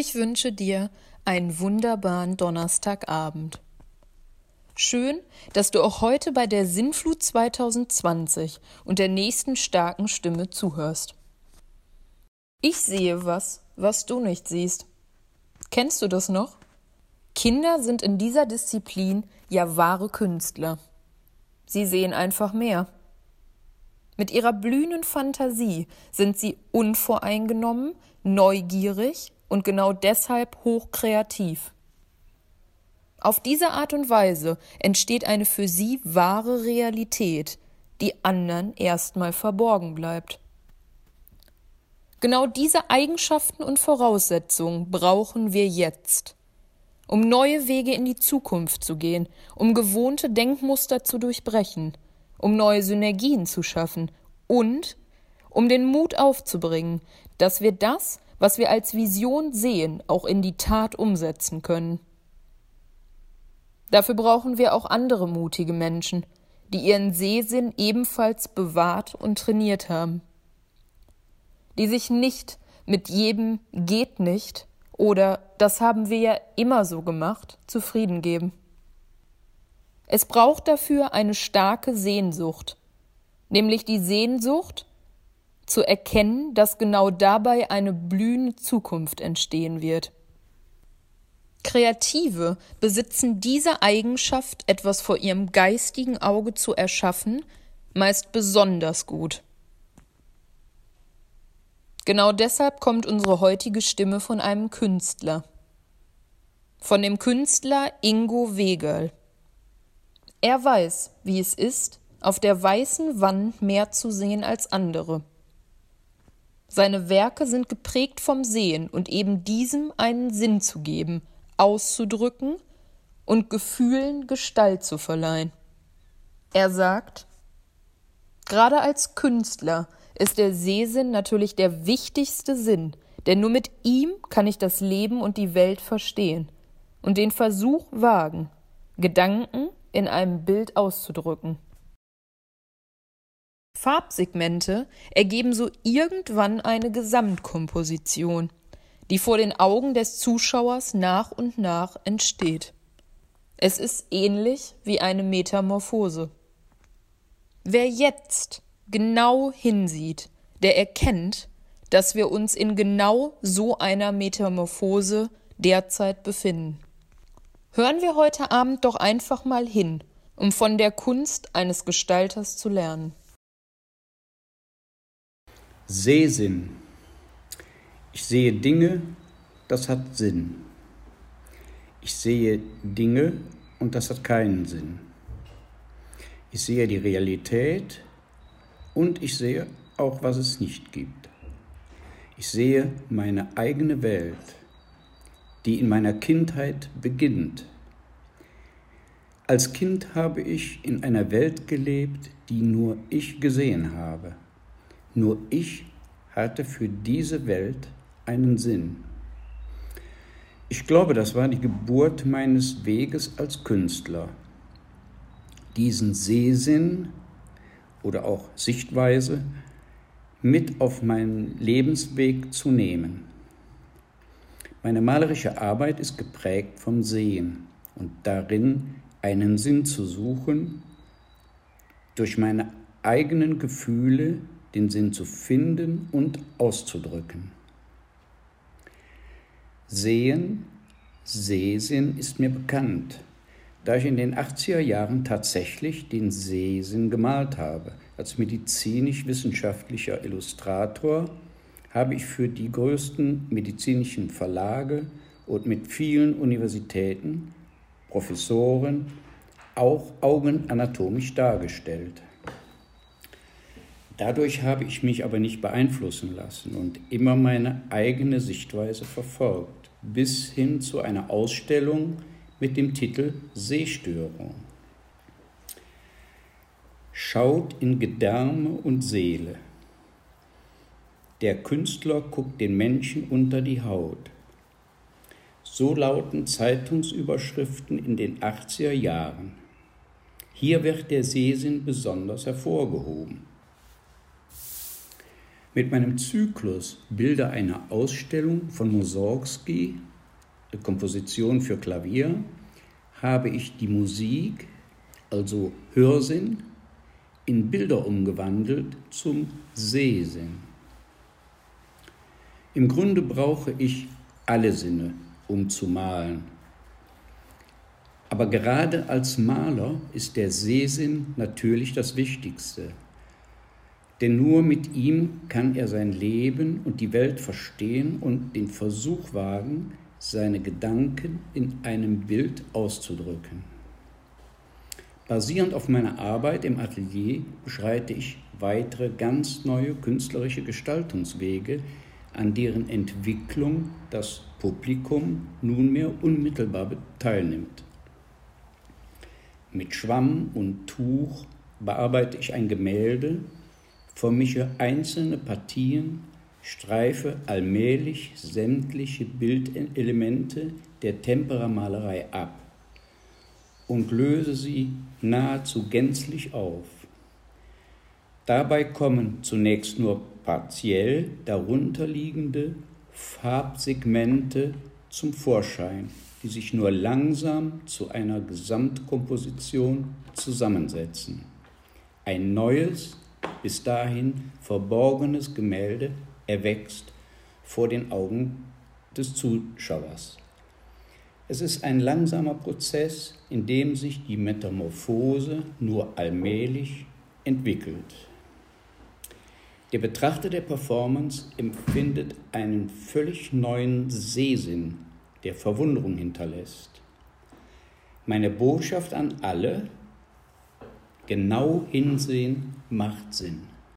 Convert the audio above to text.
Ich wünsche dir einen wunderbaren Donnerstagabend. Schön, dass du auch heute bei der Sinnflut 2020 und der nächsten starken Stimme zuhörst. Ich sehe was, was du nicht siehst. Kennst du das noch? Kinder sind in dieser Disziplin ja wahre Künstler. Sie sehen einfach mehr. Mit ihrer blühenden Fantasie sind sie unvoreingenommen, neugierig und genau deshalb hochkreativ. Auf diese Art und Weise entsteht eine für sie wahre Realität, die anderen erstmal verborgen bleibt. Genau diese Eigenschaften und Voraussetzungen brauchen wir jetzt, um neue Wege in die Zukunft zu gehen, um gewohnte Denkmuster zu durchbrechen, um neue Synergien zu schaffen und um den Mut aufzubringen, dass wir das, was wir als Vision sehen, auch in die Tat umsetzen können. Dafür brauchen wir auch andere mutige Menschen, die ihren Sehsinn ebenfalls bewahrt und trainiert haben. Die sich nicht mit jedem geht nicht oder das haben wir ja immer so gemacht zufrieden geben. Es braucht dafür eine starke Sehnsucht, nämlich die Sehnsucht zu erkennen, dass genau dabei eine blühende Zukunft entstehen wird. Kreative besitzen diese Eigenschaft, etwas vor ihrem geistigen Auge zu erschaffen, meist besonders gut. Genau deshalb kommt unsere heutige Stimme von einem Künstler. Von dem Künstler Ingo Wegerl. Er weiß, wie es ist, auf der weißen Wand mehr zu sehen als andere. Seine Werke sind geprägt vom Sehen und eben diesem einen Sinn zu geben, auszudrücken und Gefühlen Gestalt zu verleihen. Er sagt, gerade als Künstler ist der Sehsinn natürlich der wichtigste Sinn, denn nur mit ihm kann ich das Leben und die Welt verstehen und den Versuch wagen, Gedanken in einem Bild auszudrücken. Farbsegmente ergeben so irgendwann eine Gesamtkomposition, die vor den Augen des Zuschauers nach und nach entsteht. Es ist ähnlich wie eine Metamorphose. Wer jetzt genau hinsieht, der erkennt, dass wir uns in genau so einer Metamorphose derzeit befinden. Hören wir heute Abend doch einfach mal hin, um von der Kunst eines Gestalters zu lernen. Sehsinn. Ich sehe Dinge, das hat Sinn. Ich sehe Dinge und das hat keinen Sinn. Ich sehe die Realität und ich sehe auch, was es nicht gibt. Ich sehe meine eigene Welt, die in meiner Kindheit beginnt. Als Kind habe ich in einer Welt gelebt, die nur ich gesehen habe. Nur ich hatte für diese Welt einen Sinn. Ich glaube, das war die Geburt meines Weges als Künstler. Diesen Sehsinn oder auch Sichtweise mit auf meinen Lebensweg zu nehmen. Meine malerische Arbeit ist geprägt vom Sehen und darin einen Sinn zu suchen, durch meine eigenen Gefühle den Sinn zu finden und auszudrücken. Sehen, Sehsinn ist mir bekannt, da ich in den 80er Jahren tatsächlich den Sehsinn gemalt habe. Als medizinisch-wissenschaftlicher Illustrator habe ich für die größten medizinischen Verlage und mit vielen Universitäten, Professoren auch Augen anatomisch dargestellt. Dadurch habe ich mich aber nicht beeinflussen lassen und immer meine eigene Sichtweise verfolgt, bis hin zu einer Ausstellung mit dem Titel Sehstörung. Schaut in Gedärme und Seele. Der Künstler guckt den Menschen unter die Haut. So lauten Zeitungsüberschriften in den 80er Jahren. Hier wird der Sehsinn besonders hervorgehoben. Mit meinem Zyklus Bilder einer Ausstellung von Mussorgsky, Komposition für Klavier, habe ich die Musik, also Hörsinn, in Bilder umgewandelt zum Sehsinn. Im Grunde brauche ich alle Sinne, um zu malen. Aber gerade als Maler ist der Sehsinn natürlich das Wichtigste. Denn nur mit ihm kann er sein Leben und die Welt verstehen und den Versuch wagen, seine Gedanken in einem Bild auszudrücken. Basierend auf meiner Arbeit im Atelier beschreite ich weitere ganz neue künstlerische Gestaltungswege, an deren Entwicklung das Publikum nunmehr unmittelbar teilnimmt. Mit Schwamm und Tuch bearbeite ich ein Gemälde, vermische einzelne Partien, streife allmählich sämtliche Bildelemente der Temperamalerei ab und löse sie nahezu gänzlich auf. Dabei kommen zunächst nur partiell darunterliegende Farbsegmente zum Vorschein die sich nur langsam zu einer Gesamtkomposition zusammensetzen. Ein neues, bis dahin verborgenes Gemälde erwächst vor den Augen des Zuschauers. Es ist ein langsamer Prozess, in dem sich die Metamorphose nur allmählich entwickelt. Der Betrachter der Performance empfindet einen völlig neuen Sehsinn der Verwunderung hinterlässt. Meine Botschaft an alle, genau hinsehen macht Sinn.